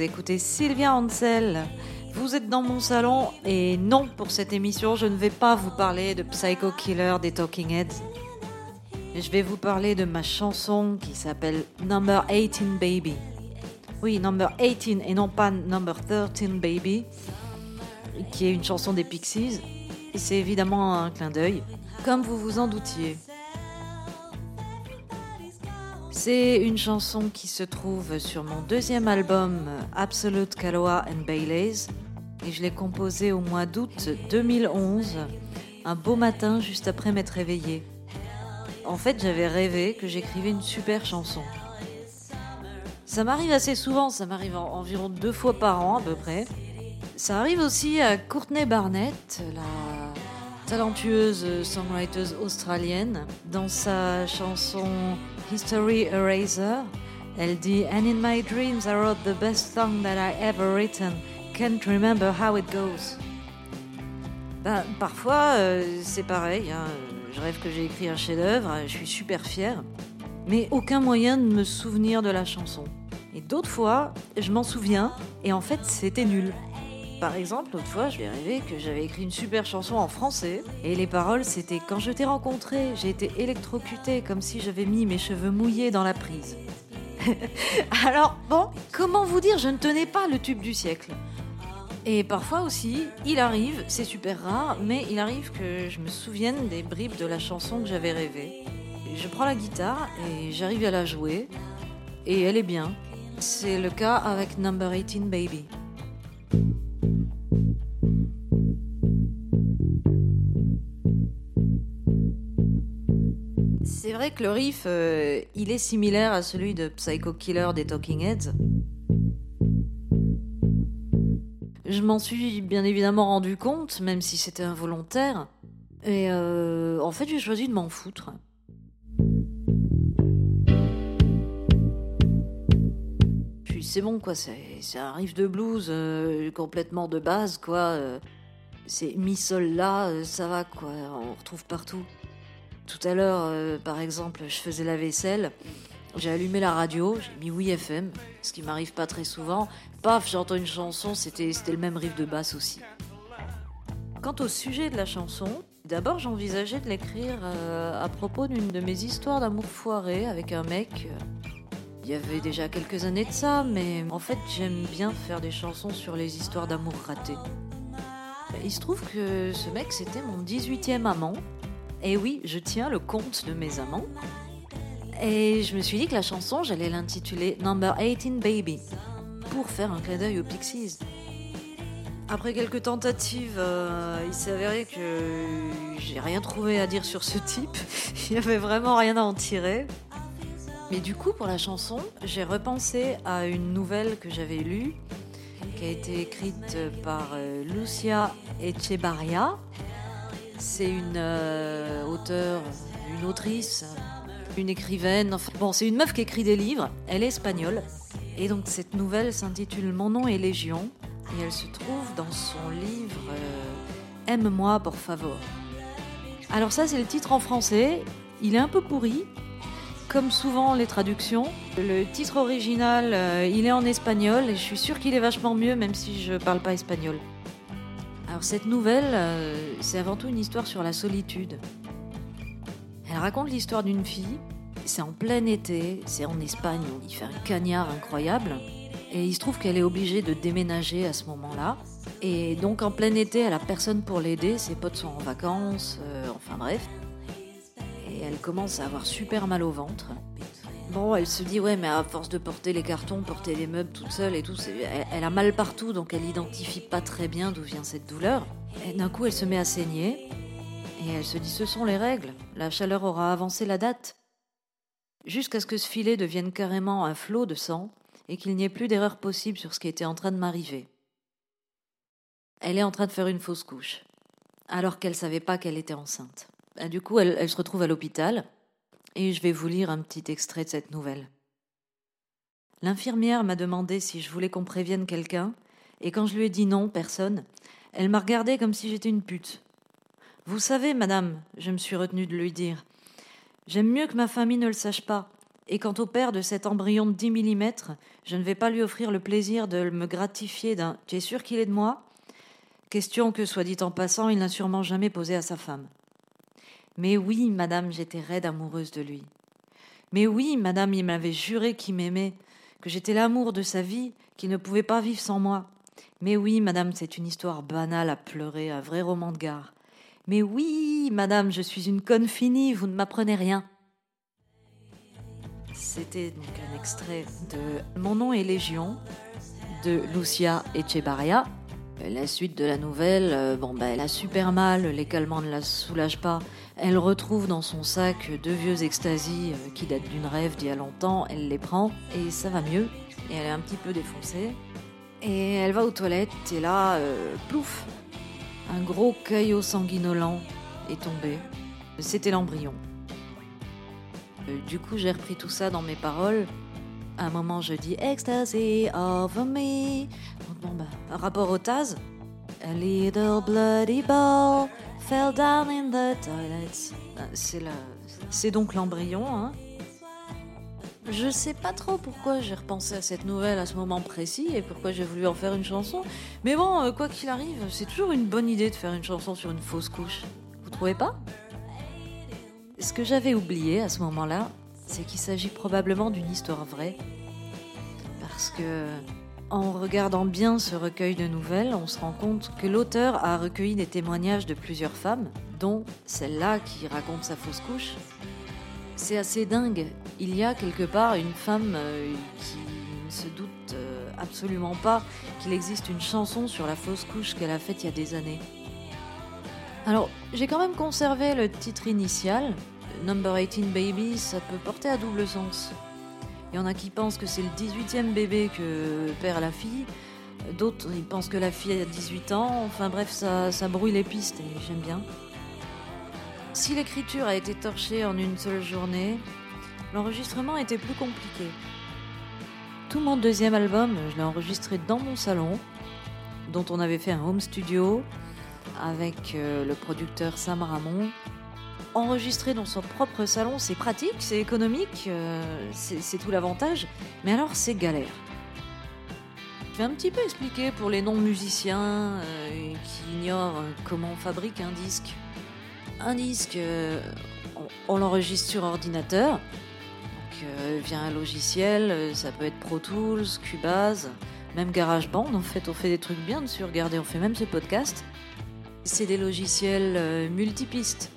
écoutez Sylvia Ansel. Vous êtes dans mon salon et non, pour cette émission, je ne vais pas vous parler de Psycho Killer des Talking Heads. Je vais vous parler de ma chanson qui s'appelle Number 18 Baby. Oui, Number 18 et non pas Number 13 Baby, qui est une chanson des Pixies. C'est évidemment un clin d'œil, comme vous vous en doutiez. C'est une chanson qui se trouve sur mon deuxième album Absolute Kaloa and Baileys et je l'ai composée au mois d'août 2011, un beau matin juste après m'être réveillée. En fait, j'avais rêvé que j'écrivais une super chanson. Ça m'arrive assez souvent, ça m'arrive environ deux fois par an à peu près. Ça arrive aussi à Courtney Barnett, la talentueuse songwriter australienne, dans sa chanson History Eraser. Elle dit And in my dreams I wrote the best song that I ever written. Can't remember how it goes. Ben, parfois, euh, c'est pareil. Hein. Je rêve que j'ai écrit un chef-d'œuvre, je suis super fière, mais aucun moyen de me souvenir de la chanson. Et d'autres fois, je m'en souviens, et en fait, c'était nul. Par exemple, l'autre fois, je ai rêvé que j'avais écrit une super chanson en français, et les paroles c'était Quand je t'ai rencontré, j'ai été électrocuté comme si j'avais mis mes cheveux mouillés dans la prise. Alors, bon, comment vous dire, je ne tenais pas le tube du siècle. Et parfois aussi, il arrive, c'est super rare, mais il arrive que je me souvienne des bribes de la chanson que j'avais rêvée. Je prends la guitare et j'arrive à la jouer, et elle est bien. C'est le cas avec Number 18 Baby. C'est vrai que le riff, euh, il est similaire à celui de Psycho Killer des Talking Heads. Je m'en suis bien évidemment rendu compte, même si c'était involontaire. Et euh, en fait, j'ai choisi de m'en foutre. Puis c'est bon, quoi. C'est un riff de blues euh, complètement de base, quoi. c'est mi-sol là, ça va, quoi. On retrouve partout. Tout à l'heure, euh, par exemple, je faisais la vaisselle, j'ai allumé la radio, j'ai mis oui FM, ce qui m'arrive pas très souvent. Paf, j'entends une chanson, c'était le même riff de basse aussi. Quant au sujet de la chanson, d'abord j'envisageais de l'écrire euh, à propos d'une de mes histoires d'amour foiré avec un mec. Il y avait déjà quelques années de ça, mais en fait j'aime bien faire des chansons sur les histoires d'amour ratées. Il se trouve que ce mec c'était mon 18e amant, et oui, je tiens le compte de mes amants. Et je me suis dit que la chanson, j'allais l'intituler Number 18 Baby, pour faire un clin d'œil aux Pixies. Après quelques tentatives, euh, il s'est avéré que j'ai rien trouvé à dire sur ce type. il n'y avait vraiment rien à en tirer. Mais du coup, pour la chanson, j'ai repensé à une nouvelle que j'avais lue, qui a été écrite par euh, Lucia Echebarria, c'est une euh, auteure, une autrice, une écrivaine. bon, c'est une meuf qui écrit des livres. Elle est espagnole. Et donc cette nouvelle s'intitule Mon nom est Légion. Et elle se trouve dans son livre euh, Aime-moi pour favor. Alors ça, c'est le titre en français. Il est un peu pourri, comme souvent les traductions. Le titre original, euh, il est en espagnol et je suis sûre qu'il est vachement mieux même si je parle pas espagnol. Alors cette nouvelle, euh, c'est avant tout une histoire sur la solitude. Elle raconte l'histoire d'une fille, c'est en plein été, c'est en Espagne, il fait un cagnard incroyable, et il se trouve qu'elle est obligée de déménager à ce moment-là. Et donc en plein été, elle a personne pour l'aider, ses potes sont en vacances, euh, enfin bref. Et elle commence à avoir super mal au ventre. Bon, elle se dit, ouais, mais à force de porter les cartons, porter les meubles toute seule et tout, elle, a mal partout, donc elle identifie pas très bien d'où vient cette douleur. Et d'un coup, elle se met à saigner, et elle se dit, ce sont les règles, la chaleur aura avancé la date. Jusqu'à ce que ce filet devienne carrément un flot de sang, et qu'il n'y ait plus d'erreur possible sur ce qui était en train de m'arriver. Elle est en train de faire une fausse couche, alors qu'elle savait pas qu'elle était enceinte. du coup, elle se retrouve à l'hôpital, et je vais vous lire un petit extrait de cette nouvelle. L'infirmière m'a demandé si je voulais qu'on prévienne quelqu'un, et quand je lui ai dit non, personne, elle m'a regardé comme si j'étais une pute. Vous savez, madame, je me suis retenue de lui dire, j'aime mieux que ma famille ne le sache pas, Et quant au père de cet embryon de 10 mm, je ne vais pas lui offrir le plaisir de me gratifier d'un Tu es sûr qu'il est de moi? Question que, soit dit en passant, il n'a sûrement jamais posée à sa femme. Mais oui, madame, j'étais raide amoureuse de lui. Mais oui, madame, il m'avait juré qu'il m'aimait, que j'étais l'amour de sa vie, qu'il ne pouvait pas vivre sans moi. Mais oui, madame, c'est une histoire banale à pleurer, un vrai roman de gare. Mais oui, madame, je suis une conne finie, vous ne m'apprenez rien. C'était donc un extrait de Mon nom est Légion de Lucia Echebarria. La suite de la nouvelle, euh, bon bah elle a super mal, les calmants ne la soulagent pas. Elle retrouve dans son sac deux vieux extasies euh, qui datent d'une rêve d'il y a longtemps, elle les prend et ça va mieux. Et elle est un petit peu défoncée. Et elle va aux toilettes et là, euh, plouf, un gros caillot sanguinolent est tombé. C'était l'embryon. Euh, du coup, j'ai repris tout ça dans mes paroles. À un moment, je dis Ecstasy over me. Bon, bah, rapport au Taz. A little bloody ball fell down in the toilet. Ah, c'est. C'est donc l'embryon, hein. Je sais pas trop pourquoi j'ai repensé à cette nouvelle à ce moment précis et pourquoi j'ai voulu en faire une chanson. Mais bon, euh, quoi qu'il arrive, c'est toujours une bonne idée de faire une chanson sur une fausse couche. Vous trouvez pas? Ce que j'avais oublié à ce moment-là, c'est qu'il s'agit probablement d'une histoire vraie. Parce que, en regardant bien ce recueil de nouvelles, on se rend compte que l'auteur a recueilli des témoignages de plusieurs femmes, dont celle-là qui raconte sa fausse couche. C'est assez dingue. Il y a quelque part une femme euh, qui ne se doute euh, absolument pas qu'il existe une chanson sur la fausse couche qu'elle a faite il y a des années. Alors, j'ai quand même conservé le titre initial, Number 18 Baby, ça peut porter à double sens. Il y en a qui pensent que c'est le 18e bébé que perd la fille, d'autres ils pensent que la fille a 18 ans, enfin bref, ça, ça brouille les pistes et j'aime bien. Si l'écriture a été torchée en une seule journée, l'enregistrement était plus compliqué. Tout mon deuxième album, je l'ai enregistré dans mon salon, dont on avait fait un home studio avec euh, le producteur Sam Ramon enregistrer dans son propre salon, c'est pratique, c'est économique, euh, c'est tout l'avantage, mais alors c'est galère. Je vais un petit peu expliquer pour les non-musiciens euh, qui ignorent comment on fabrique un disque. Un disque, euh, on, l'enregistre sur ordinateur, donc via un logiciel, ça peut être Pro Tools, Cubase, même GarageBand, en fait on fait des trucs bien dessus, regardez, on fait même ce podcast. C'est des logiciels multipistes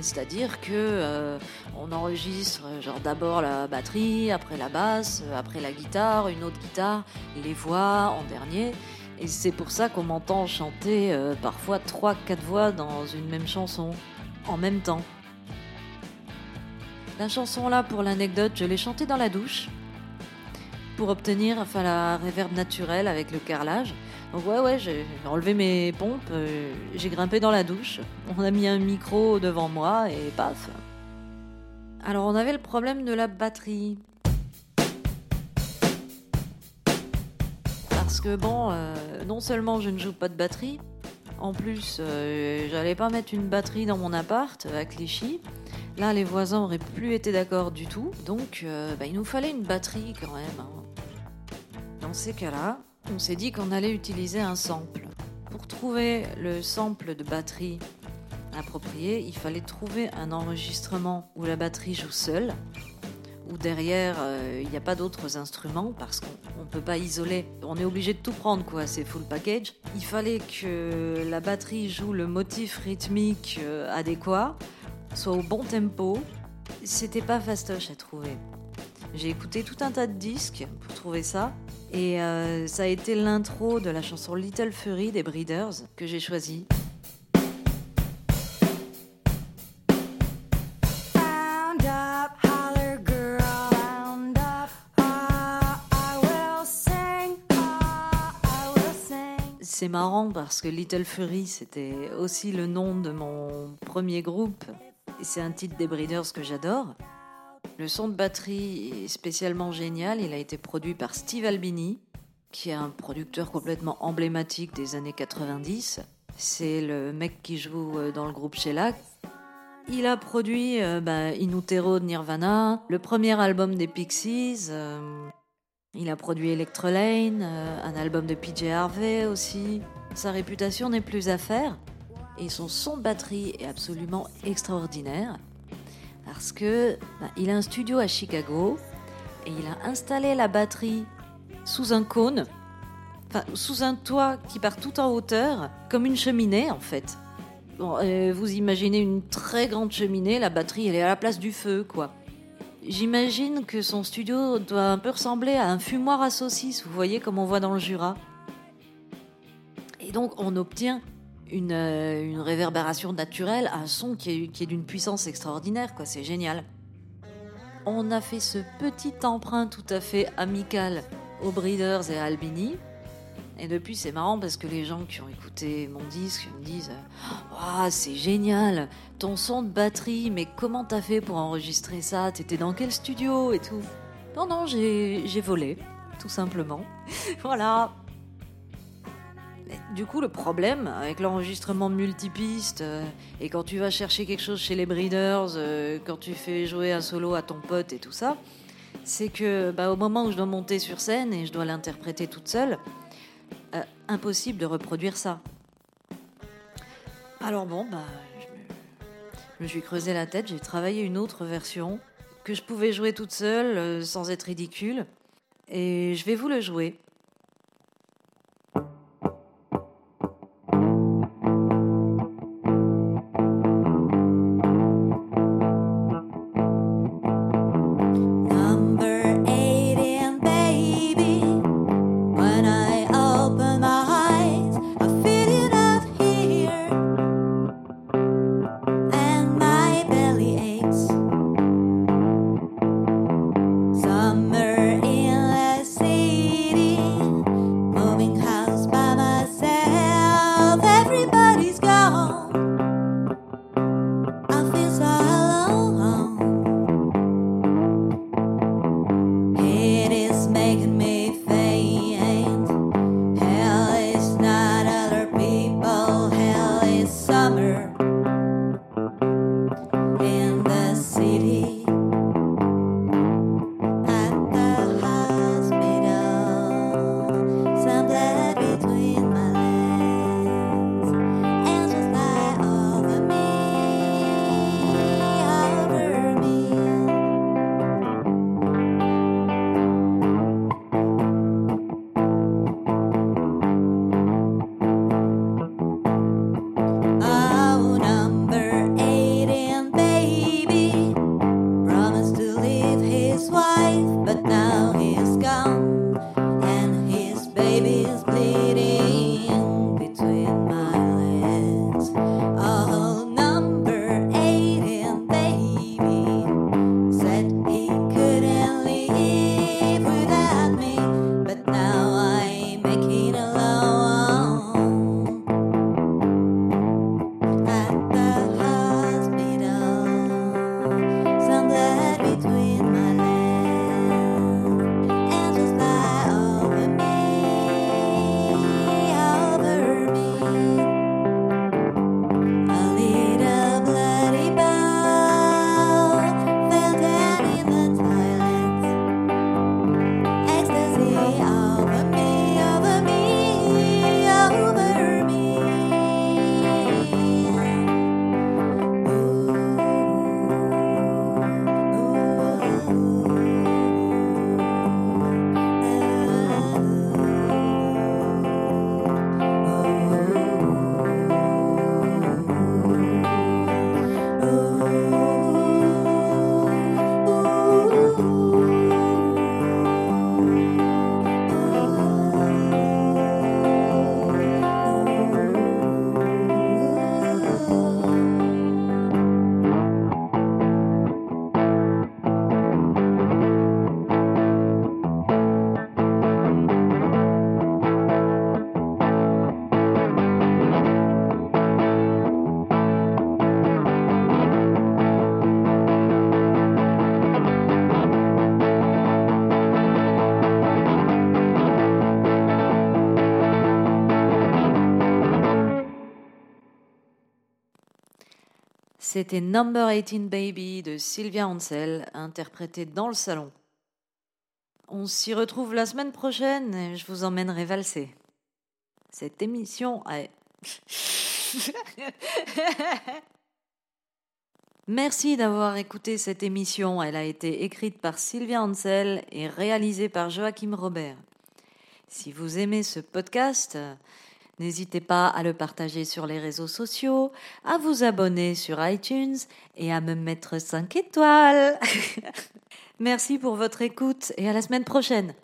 c'est-à-dire que euh, on enregistre genre d'abord la batterie, après la basse, euh, après la guitare, une autre guitare, les voix en dernier. Et c'est pour ça qu'on m'entend chanter euh, parfois 3-4 voix dans une même chanson, en même temps. La chanson là, pour l'anecdote, je l'ai chantée dans la douche pour obtenir enfin, la réverb naturelle avec le carrelage. Donc ouais, ouais, j'ai enlevé mes pompes, euh, j'ai grimpé dans la douche, on a mis un micro devant moi et paf. Alors on avait le problème de la batterie. Parce que bon, euh, non seulement je ne joue pas de batterie, en plus euh, j'allais pas mettre une batterie dans mon appart à Clichy. Là, les voisins auraient plus été d'accord du tout, donc bah, il nous fallait une batterie quand même. Hein. Dans ces cas-là, on s'est dit qu'on allait utiliser un sample. Pour trouver le sample de batterie approprié, il fallait trouver un enregistrement où la batterie joue seule, où derrière euh, il n'y a pas d'autres instruments parce qu'on ne peut pas isoler. On est obligé de tout prendre quoi, c'est full package. Il fallait que la batterie joue le motif rythmique euh, adéquat, soit au bon tempo. C'était pas fastoche à trouver. J'ai écouté tout un tas de disques pour trouver ça. Et euh, ça a été l'intro de la chanson Little Fury des Breeders que j'ai choisi. C'est marrant parce que Little Fury, c'était aussi le nom de mon premier groupe. Et c'est un titre des Breeders que j'adore. Le son de batterie est spécialement génial. Il a été produit par Steve Albini, qui est un producteur complètement emblématique des années 90. C'est le mec qui joue euh, dans le groupe Shellac. Il a produit euh, bah, In Utero de Nirvana, le premier album des Pixies. euh, il a produit Electrolane, euh, un album de PJ Harvey aussi. Sa réputation n'est plus à faire. Et son son de batterie est absolument extraordinaire. Parce que bah, il a un studio à Chicago et il a installé la batterie sous un cône, enfin sous un toit qui part tout en hauteur, comme une cheminée en fait. Bon, euh, vous imaginez une très grande cheminée, la batterie elle est à la place du feu quoi. J'imagine que son studio doit un peu ressembler à un fumoir à saucisses, vous voyez comme on voit dans le Jura. Et donc on obtient une, euh, une réverbération naturelle, un son qui est, qui est d'une puissance extraordinaire, quoi. C'est génial. On a fait ce petit emprunt tout à fait amical aux Breeders et à Albini. Et depuis, c'est marrant parce que les gens qui ont écouté mon disque me disent Waouh, c'est génial, ton son de batterie, mais comment t'as fait pour enregistrer ça? T'étais dans quel studio et tout Non, non, j'ai volé, tout simplement. voilà. Du coup, le problème avec l'enregistrement multipiste, euh, et quand tu vas chercher quelque chose chez les breeders, euh, quand tu fais jouer un solo à ton pote et tout ça, c'est que bah, au moment où je dois monter sur scène et je dois l'interpréter toute seule, euh, impossible de reproduire ça. Alors bon, bah, je me, je me suis creusé la tête, j'ai travaillé une autre version que je pouvais jouer toute seule sans être ridicule, et je vais vous le jouer. C'était Number 18 Baby de Sylvia Ansel, interprété dans le salon. On s'y retrouve la semaine prochaine et je vous emmènerai valser. Cette émission a... Merci d'avoir écouté cette émission. Elle a été écrite par Sylvia Ansel et réalisée par Joachim Robert. Si vous aimez ce podcast, n'hésitez pas à le partager sur les réseaux sociaux, à vous abonner sur iTunes et à me mettre 5 étoiles. Merci pour votre écoute et à la semaine prochaine.